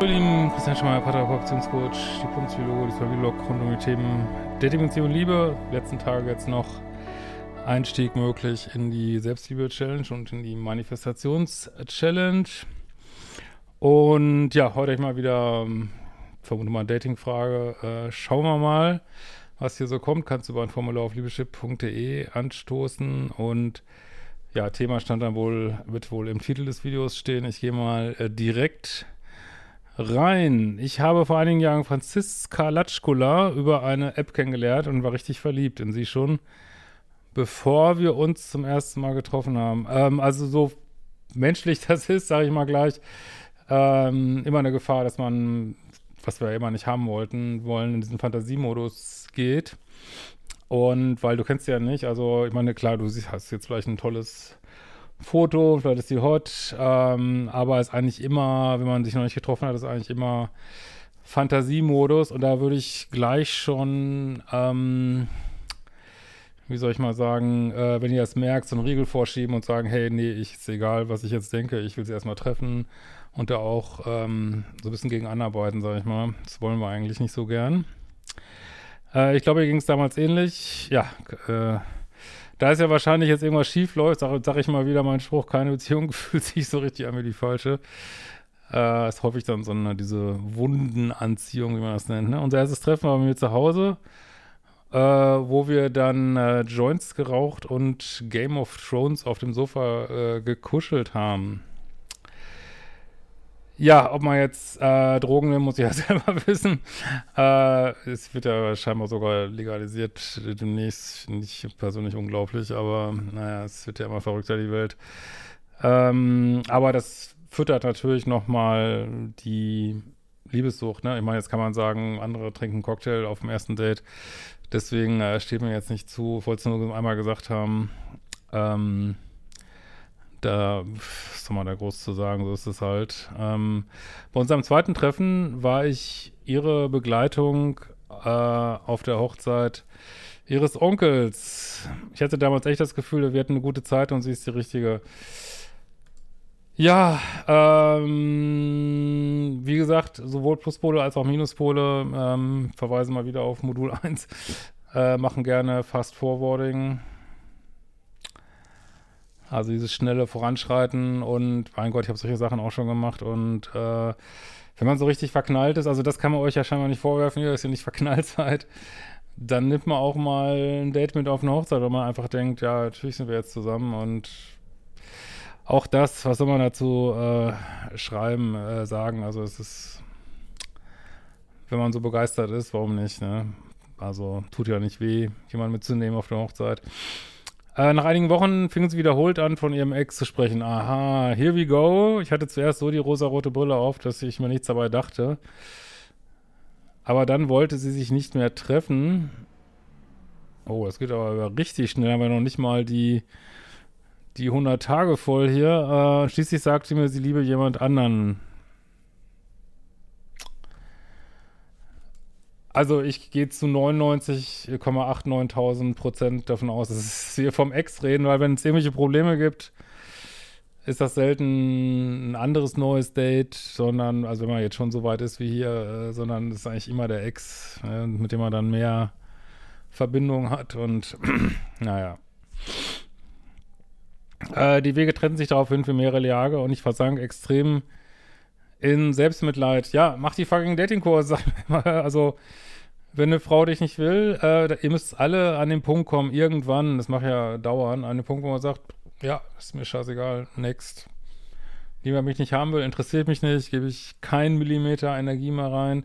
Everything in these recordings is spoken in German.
Hallo Lieben, Christian Schmeier, Paartherapeut, Beziehungscoach, Diplompsychologe, diesmal Vlog rund um die Themen Dating, Beziehung und Liebe. Letzten Tage jetzt noch Einstieg möglich in die Selbstliebe-Challenge und in die Manifestations-Challenge. Und ja, heute ich mal wieder, ähm, vermute mal, Dating-Frage. Äh, schauen wir mal, was hier so kommt. Kannst du über ein Formular auf liebeschip.de anstoßen und ja, Thema stand dann wohl, wird wohl im Titel des Videos stehen. Ich gehe mal äh, direkt rein. Ich habe vor einigen Jahren Franziska Latschkula über eine App kennengelernt und war richtig verliebt in sie schon, bevor wir uns zum ersten Mal getroffen haben. Ähm, also so menschlich das ist, sage ich mal gleich, ähm, immer eine Gefahr, dass man, was wir immer nicht haben wollten, wollen, in diesen Fantasiemodus geht. Und weil du kennst sie ja nicht, also ich meine, klar, du hast jetzt vielleicht ein tolles Foto, vielleicht ist die hot, ähm, aber ist eigentlich immer, wenn man sich noch nicht getroffen hat, ist eigentlich immer Fantasiemodus und da würde ich gleich schon, ähm, wie soll ich mal sagen, äh, wenn ihr das merkt, so einen Riegel vorschieben und sagen, hey, nee, ich, ist egal, was ich jetzt denke, ich will sie erstmal treffen und da auch ähm, so ein bisschen gegen anarbeiten, sag ich mal. Das wollen wir eigentlich nicht so gern. Äh, ich glaube, mir ging es damals ähnlich. Ja, äh, da ist ja wahrscheinlich jetzt irgendwas schief läuft, sage sag ich mal wieder meinen Spruch, keine Beziehung fühlt sich so richtig an wie die falsche. Äh, ist häufig dann so eine, diese Wundenanziehung, wie man das nennt. Ne? Unser erstes Treffen war bei mir zu Hause, äh, wo wir dann äh, Joints geraucht und Game of Thrones auf dem Sofa äh, gekuschelt haben. Ja, ob man jetzt äh, Drogen nimmt, muss ich ja selber wissen. Äh, es wird ja scheinbar sogar legalisiert demnächst. Nicht persönlich unglaublich, aber naja, es wird ja immer verrückter, die Welt. Ähm, aber das füttert natürlich nochmal die Liebessucht. Ne? Ich meine, jetzt kann man sagen, andere trinken Cocktail auf dem ersten Date. Deswegen äh, steht mir jetzt nicht zu. Ich wollte es nur einmal gesagt haben. Ähm, da was soll man da groß zu sagen, so ist es halt. Ähm, bei unserem zweiten Treffen war ich ihre Begleitung äh, auf der Hochzeit ihres Onkels. Ich hatte damals echt das Gefühl, wir hatten eine gute Zeit und sie ist die richtige. Ja, ähm, wie gesagt, sowohl Pluspole als auch Minuspole ähm, verweisen mal wieder auf Modul 1, äh, machen gerne Fast Forwarding. Also dieses schnelle Voranschreiten und mein Gott, ich habe solche Sachen auch schon gemacht und äh, wenn man so richtig verknallt ist, also das kann man euch ja scheinbar nicht vorwerfen, dass ihr nicht verknallt seid, dann nimmt man auch mal ein Date mit auf eine Hochzeit, weil man einfach denkt, ja, natürlich sind wir jetzt zusammen und auch das, was soll man dazu äh, schreiben, äh, sagen, also es ist, wenn man so begeistert ist, warum nicht, ne? Also tut ja nicht weh, jemanden mitzunehmen auf der Hochzeit. Äh, nach einigen Wochen fing sie wiederholt an, von ihrem Ex zu sprechen. Aha, here we go. Ich hatte zuerst so die rosarote Brille auf, dass ich mir nichts dabei dachte. Aber dann wollte sie sich nicht mehr treffen. Oh, das geht aber richtig schnell. Haben wir noch nicht mal die, die 100 Tage voll hier. Äh, schließlich sagte sie mir, sie liebe jemand anderen. Also ich gehe zu 99,89.000 Prozent davon aus, dass wir vom Ex reden, weil wenn es irgendwelche Probleme gibt, ist das selten ein anderes neues Date, sondern, also wenn man jetzt schon so weit ist wie hier, äh, sondern es ist eigentlich immer der Ex, äh, mit dem man dann mehr Verbindung hat und naja. Äh, die Wege trennen sich daraufhin für mehrere Jahre und ich versank extrem in Selbstmitleid. Ja, mach die fucking Datingkurse. also wenn eine Frau dich nicht will, äh, ihr müsst alle an den Punkt kommen, irgendwann, das macht ja dauern, an den Punkt, wo man sagt, ja, ist mir scheißegal, next. Lieber mich nicht haben will, interessiert mich nicht, gebe ich keinen Millimeter Energie mehr rein.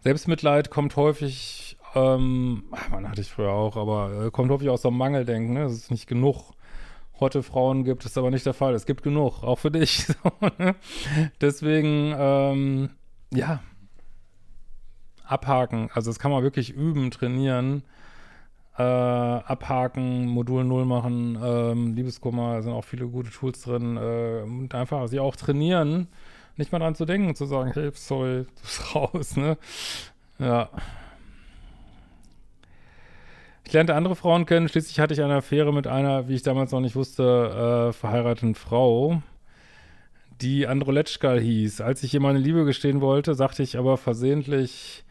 Selbstmitleid kommt häufig, ähm, man hatte ich früher auch, aber äh, kommt häufig aus so einem Mangeldenken, ne? Es ist nicht genug hotte Frauen gibt, ist aber nicht der Fall. Es gibt genug, auch für dich. Ne? Deswegen, ähm, ja, abhaken. Also das kann man wirklich üben, trainieren, äh, abhaken, Modul Null machen, ähm, Liebeskummer, da sind auch viele gute Tools drin äh, und einfach sie auch trainieren, nicht mal dran zu denken, zu sagen, hey, sorry, du bist raus, ne? Ja. Ich lernte andere Frauen kennen, schließlich hatte ich eine Affäre mit einer, wie ich damals noch nicht wusste, äh, verheirateten Frau, die Androletschka hieß. Als ich ihr meine Liebe gestehen wollte, sagte ich aber versehentlich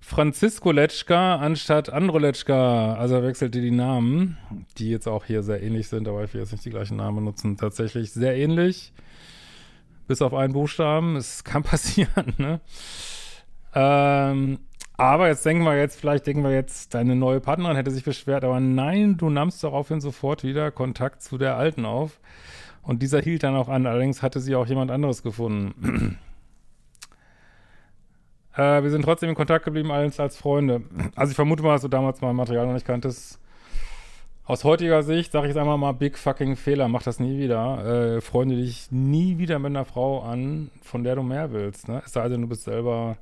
Francisco Letschka anstatt Androletschka. Also wechselte die Namen, die jetzt auch hier sehr ähnlich sind, aber ich will jetzt nicht die gleichen Namen benutzen. Tatsächlich sehr ähnlich. Bis auf einen Buchstaben. Es kann passieren, ne? Ähm, aber jetzt denken wir jetzt, vielleicht denken wir jetzt, deine neue Partnerin hätte sich beschwert, aber nein, du nahmst daraufhin sofort wieder Kontakt zu der alten auf. Und dieser hielt dann auch an, allerdings hatte sie auch jemand anderes gefunden. äh, wir sind trotzdem in Kontakt geblieben als, als Freunde. Also ich vermute mal, dass du damals mein Material noch nicht kanntest. Aus heutiger Sicht sage ich jetzt einmal mal, big fucking Fehler, mach das nie wieder. Äh, freunde dich nie wieder mit einer Frau an, von der du mehr willst. Ne? Es sei denn, du bist selber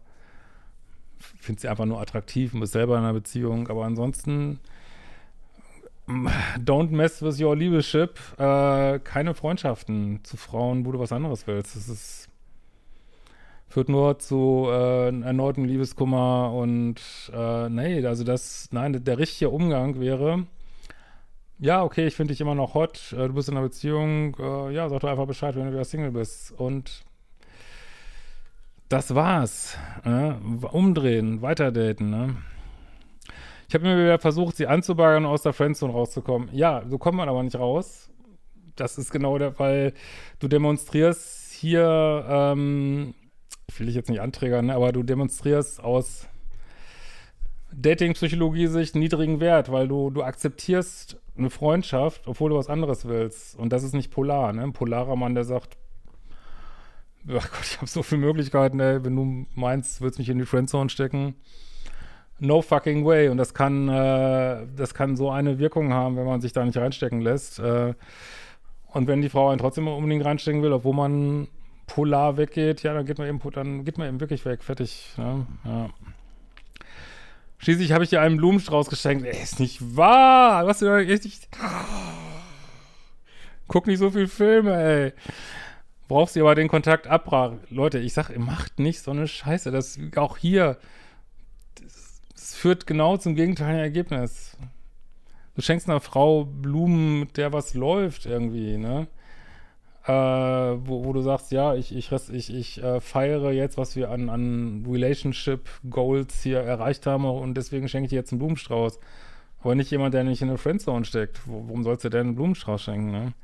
finde sie einfach nur attraktiv und bist selber in einer Beziehung. Aber ansonsten, don't mess with your Liebeschip. Äh, keine Freundschaften zu Frauen, wo du was anderes willst. Das ist, führt nur zu äh, erneuten Liebeskummer und äh, nee, also das, nein, der richtige Umgang wäre, ja, okay, ich finde dich immer noch hot, äh, du bist in einer Beziehung, äh, ja, sag doch einfach Bescheid, wenn du wieder Single bist. Und das war's. Ne? Umdrehen, weiterdaten. Ne? Ich habe mir wieder versucht, sie anzubaggern und aus der Friendzone rauszukommen. Ja, so kommt man aber nicht raus. Das ist genau der Fall. Du demonstrierst hier, ähm, ich will dich jetzt nicht anträgern, ne? aber du demonstrierst aus Dating-Psychologie-Sicht niedrigen Wert, weil du, du akzeptierst eine Freundschaft, obwohl du was anderes willst. Und das ist nicht polar. Ne? Ein polarer Mann, der sagt, ach Gott, ich habe so viele Möglichkeiten, ey. Wenn du meinst, willst mich in die Friendzone stecken, no fucking way. Und das kann, äh, das kann so eine Wirkung haben, wenn man sich da nicht reinstecken lässt. Äh, und wenn die Frau einen trotzdem unbedingt reinstecken will, obwohl man polar weggeht, ja, dann geht man eben, dann geht man eben wirklich weg. Fertig. Ne? Ja. Schließlich habe ich dir einen Blumenstrauß geschenkt. Ey, ist nicht wahr. Was du da richtig. Guck nicht so viel Filme, ey worauf sie aber den Kontakt abbrach. Leute, ich sag, ihr macht nicht so eine Scheiße. Das auch hier, das, das führt genau zum gegenteiligen Ergebnis. Du schenkst einer Frau Blumen, mit der was läuft irgendwie, ne? Äh, wo, wo, du sagst, ja, ich, ich, ich, ich äh, feiere jetzt, was wir an, an Relationship Goals hier erreicht haben und deswegen schenke ich dir jetzt einen Blumenstrauß. Aber nicht jemand, der nicht in eine Friendzone steckt. Warum sollst du denn einen Blumenstrauß schenken, ne?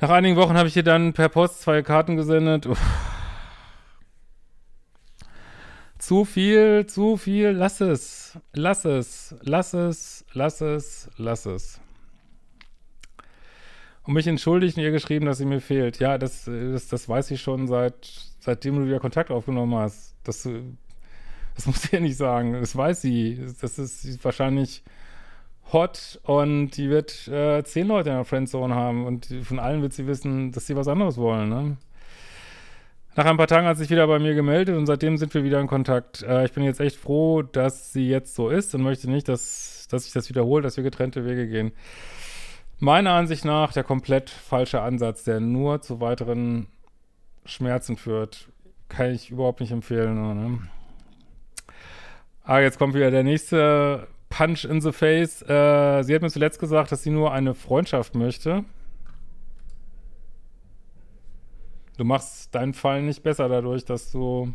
Nach einigen Wochen habe ich dir dann per Post zwei Karten gesendet. Uff. Zu viel, zu viel, lass es, lass es, lass es, lass es, lass es. Und mich entschuldigt und ihr geschrieben, dass sie mir fehlt. Ja, das, das, das weiß ich schon seit, seitdem du wieder Kontakt aufgenommen hast. Das, das muss ich ja nicht sagen. Das weiß sie. Das ist wahrscheinlich hot und die wird äh, zehn Leute in der Friendzone haben und von allen wird sie wissen, dass sie was anderes wollen, ne? Nach ein paar Tagen hat sie sich wieder bei mir gemeldet und seitdem sind wir wieder in Kontakt. Äh, ich bin jetzt echt froh, dass sie jetzt so ist und möchte nicht, dass, dass sich das wiederholt, dass wir getrennte Wege gehen. Meiner Ansicht nach der komplett falsche Ansatz, der nur zu weiteren Schmerzen führt. Kann ich überhaupt nicht empfehlen. Ne? Ah, jetzt kommt wieder der nächste Punch in the Face. Äh, sie hat mir zuletzt gesagt, dass sie nur eine Freundschaft möchte. Du machst deinen Fall nicht besser dadurch, dass du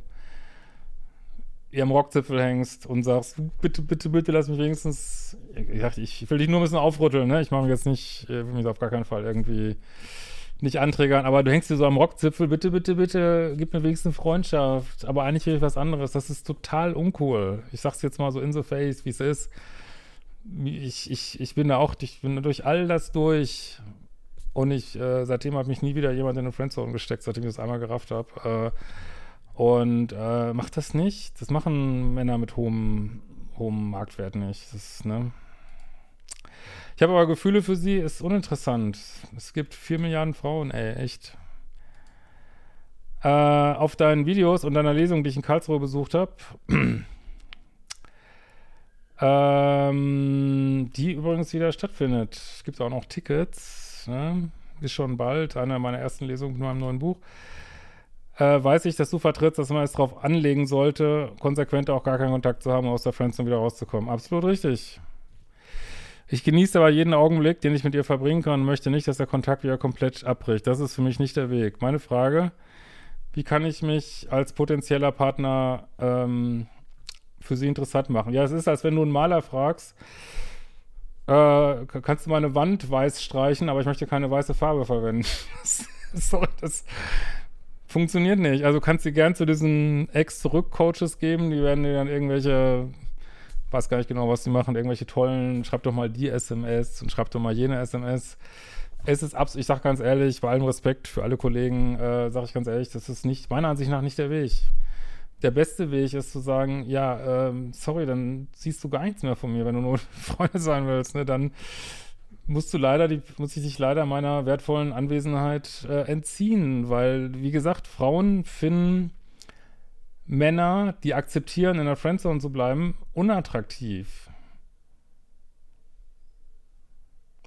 ihr am Rockzipfel hängst und sagst, bitte, bitte, bitte lass mich wenigstens. Ich, ich will dich nur ein bisschen aufrütteln, ne? Ich mache mich jetzt nicht, will mich auf gar keinen Fall irgendwie nicht anträgern, aber du hängst dir so am Rockzipfel, bitte, bitte, bitte, gib mir wenigstens Freundschaft. Aber eigentlich will ich was anderes. Das ist total uncool. Ich sag's jetzt mal so in the face, wie es ist. Ich, ich, ich bin da auch, ich bin durch all das durch. Und ich, äh, seitdem hat mich nie wieder jemand in eine Friendzone gesteckt, seitdem ich das einmal gerafft habe. Äh, und äh, macht das nicht. Das machen Männer mit hohem, hohem Marktwert nicht. Das, ne? Ich habe aber Gefühle für sie, ist uninteressant. Es gibt vier Milliarden Frauen, ey, echt. Äh, auf deinen Videos und deiner Lesung, die ich in Karlsruhe besucht habe, ähm, die übrigens wieder stattfindet. Es gibt auch noch Tickets, ne? ist schon bald, eine meiner ersten Lesungen mit meinem neuen Buch. Äh, weiß ich, dass du vertrittst, dass man es darauf anlegen sollte, konsequent auch gar keinen Kontakt zu haben, aus der Friendzone wieder rauszukommen. Absolut richtig. Ich genieße aber jeden Augenblick, den ich mit ihr verbringen kann und möchte nicht, dass der Kontakt wieder komplett abbricht. Das ist für mich nicht der Weg. Meine Frage, wie kann ich mich als potenzieller Partner ähm, für sie interessant machen? Ja, es ist, als wenn du einen Maler fragst, äh, kannst du meine Wand weiß streichen, aber ich möchte keine weiße Farbe verwenden. Sorry, das funktioniert nicht. Also kannst du gern zu diesen Ex-Zurück-Coaches geben, die werden dir dann irgendwelche weiß gar nicht genau, was sie machen, irgendwelche tollen, schreib doch mal die SMS und schreib doch mal jene SMS. Es ist absolut, ich sag ganz ehrlich, bei allem Respekt für alle Kollegen, äh, sage ich ganz ehrlich, das ist nicht, meiner Ansicht nach nicht der Weg. Der beste Weg ist zu sagen, ja, ähm, sorry, dann siehst du gar nichts mehr von mir, wenn du nur Freunde sein willst, ne, dann musst du leider, die, muss ich dich leider meiner wertvollen Anwesenheit äh, entziehen, weil, wie gesagt, Frauen finden Männer, die akzeptieren, in der Friendzone zu bleiben, unattraktiv.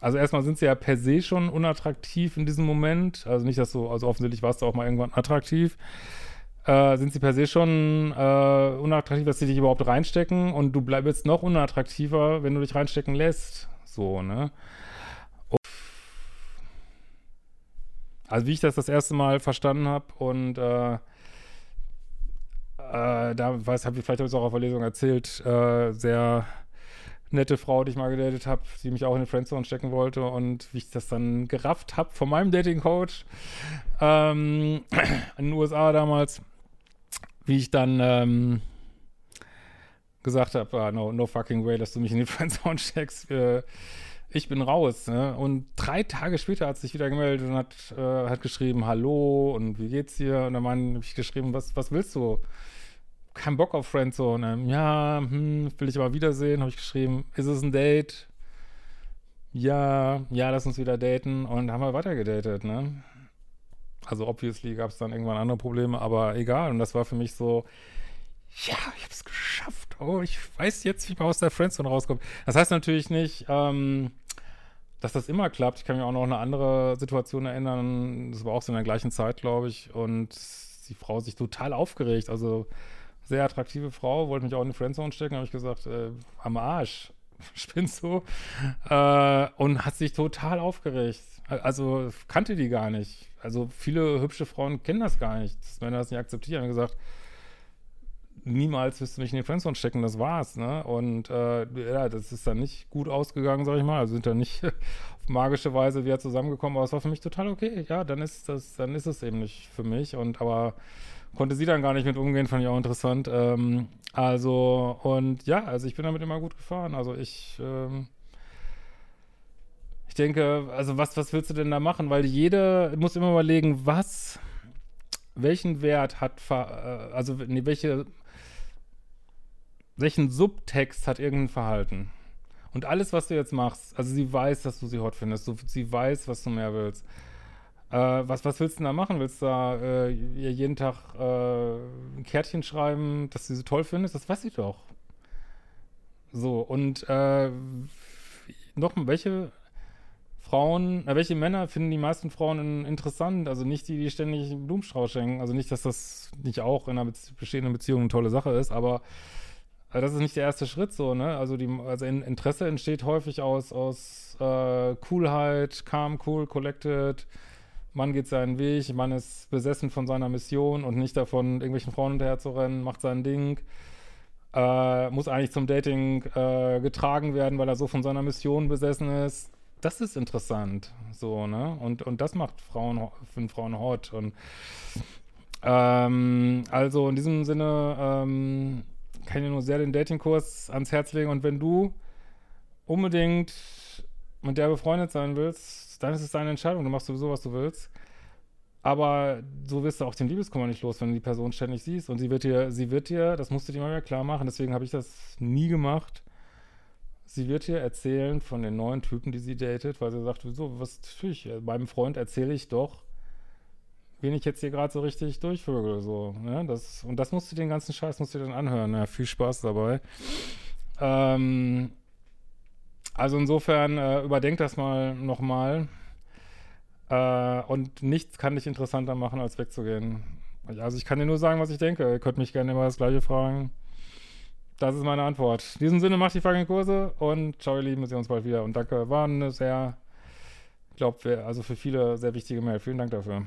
Also erstmal sind sie ja per se schon unattraktiv in diesem Moment. Also nicht, dass du, also offensichtlich warst du auch mal irgendwann attraktiv. Äh, sind sie per se schon äh, unattraktiv, dass sie dich überhaupt reinstecken und du bleibst noch unattraktiver, wenn du dich reinstecken lässt. So, ne? Also wie ich das das erste Mal verstanden habe und äh, äh, da weiß, habe ich vielleicht auch auf der Lesung erzählt, äh, sehr nette Frau, die ich mal gedatet habe, die mich auch in den Friendzone stecken wollte und wie ich das dann gerafft habe von meinem Dating-Coach ähm, in den USA damals, wie ich dann ähm, gesagt habe, ah, no, no fucking way, dass du mich in den Friendzone steckst. Äh, ich bin raus. Ne? Und drei Tage später hat sich wieder gemeldet und hat, äh, hat geschrieben, hallo und wie geht's dir? Und dann habe ich geschrieben, was, was willst du? keinen Bock auf Friendzone. Ja, hm, will ich aber wiedersehen, habe ich geschrieben. Ist es ein Date? Ja, ja, lass uns wieder daten. Und haben wir weiter gedatet, ne? Also obviously gab es dann irgendwann andere Probleme, aber egal. Und das war für mich so, ja, ich habe es geschafft. Oh, ich weiß jetzt, wie man aus der Friendzone rauskommt. Das heißt natürlich nicht, ähm, dass das immer klappt. Ich kann mich auch noch eine andere Situation erinnern. Das war auch so in der gleichen Zeit, glaube ich. Und die Frau sich total aufgeregt. Also sehr attraktive Frau, wollte mich auch in die Friendzone stecken, habe ich gesagt, äh, am Arsch, spinnst du? Äh, und hat sich total aufgeregt. Also kannte die gar nicht. Also viele hübsche Frauen kennen das gar nicht, dass Männer das nicht akzeptieren. Haben gesagt, niemals wirst du mich in die Friendzone stecken, das war's, ne? Und äh, ja, das ist dann nicht gut ausgegangen, sag ich mal. Also sind dann nicht auf magische Weise wieder zusammengekommen, aber es war für mich total okay. Ja, dann ist das, dann ist es eben nicht für mich. Und aber konnte sie dann gar nicht mit umgehen, fand ich auch interessant. Ähm, also, und ja, also ich bin damit immer gut gefahren. Also ich, ähm, ich denke, also was, was willst du denn da machen? Weil jede muss immer überlegen, was, welchen Wert hat, äh, also nee, welche, welchen Subtext hat irgendein Verhalten? Und alles, was du jetzt machst, also sie weiß, dass du sie hot findest, sie weiß, was du mehr willst. Äh, was, was willst du denn da machen? Willst du da äh, jeden Tag äh, ein Kärtchen schreiben, dass du sie toll findest? Das weiß sie doch. So, und äh, noch welche Frauen, äh, welche Männer finden die meisten Frauen interessant? Also nicht die, die ständig einen Blumenstrauß schenken. Also nicht, dass das nicht auch in einer Bezie bestehenden Beziehung eine tolle Sache ist, aber äh, das ist nicht der erste Schritt so, ne? Also die, also Interesse entsteht häufig aus, aus äh, Coolheit, calm, cool, collected, Mann geht seinen Weg, Mann ist besessen von seiner Mission und nicht davon, irgendwelchen Frauen hinterher zu rennen, macht sein Ding, äh, muss eigentlich zum Dating äh, getragen werden, weil er so von seiner Mission besessen ist. Das ist interessant, so, ne? Und, und das macht Frauen, für Frauen hot. Und ähm, also in diesem Sinne ähm, kann ich nur sehr den Datingkurs ans Herz legen. Und wenn du unbedingt mit der befreundet sein willst, dann ist es deine Entscheidung. Du machst sowieso, was du willst. Aber so wirst du auch den Liebeskummer nicht los, wenn du die Person ständig siehst. Und sie wird dir, sie wird dir, das musst du dir mal wieder klar machen, deswegen habe ich das nie gemacht. Sie wird dir erzählen von den neuen Typen, die sie datet, weil sie sagt, wieso, was tue ich? Meinem Freund erzähle ich doch, wen ich jetzt hier gerade so richtig durchvögel. So, ne? das, und das musst du den ganzen Scheiß musst du dann anhören. Ja, viel Spaß dabei. Ähm, also insofern äh, überdenk das mal nochmal. Äh, und nichts kann dich interessanter machen, als wegzugehen. Also ich kann dir nur sagen, was ich denke. Ihr könnt mich gerne immer das Gleiche fragen. Das ist meine Antwort. In diesem Sinne, macht die fucking Kurse und ciao, ihr Lieben, wir sehen uns bald wieder. Und danke, war eine sehr, ich glaube, also für viele sehr wichtige Mail. Vielen Dank dafür.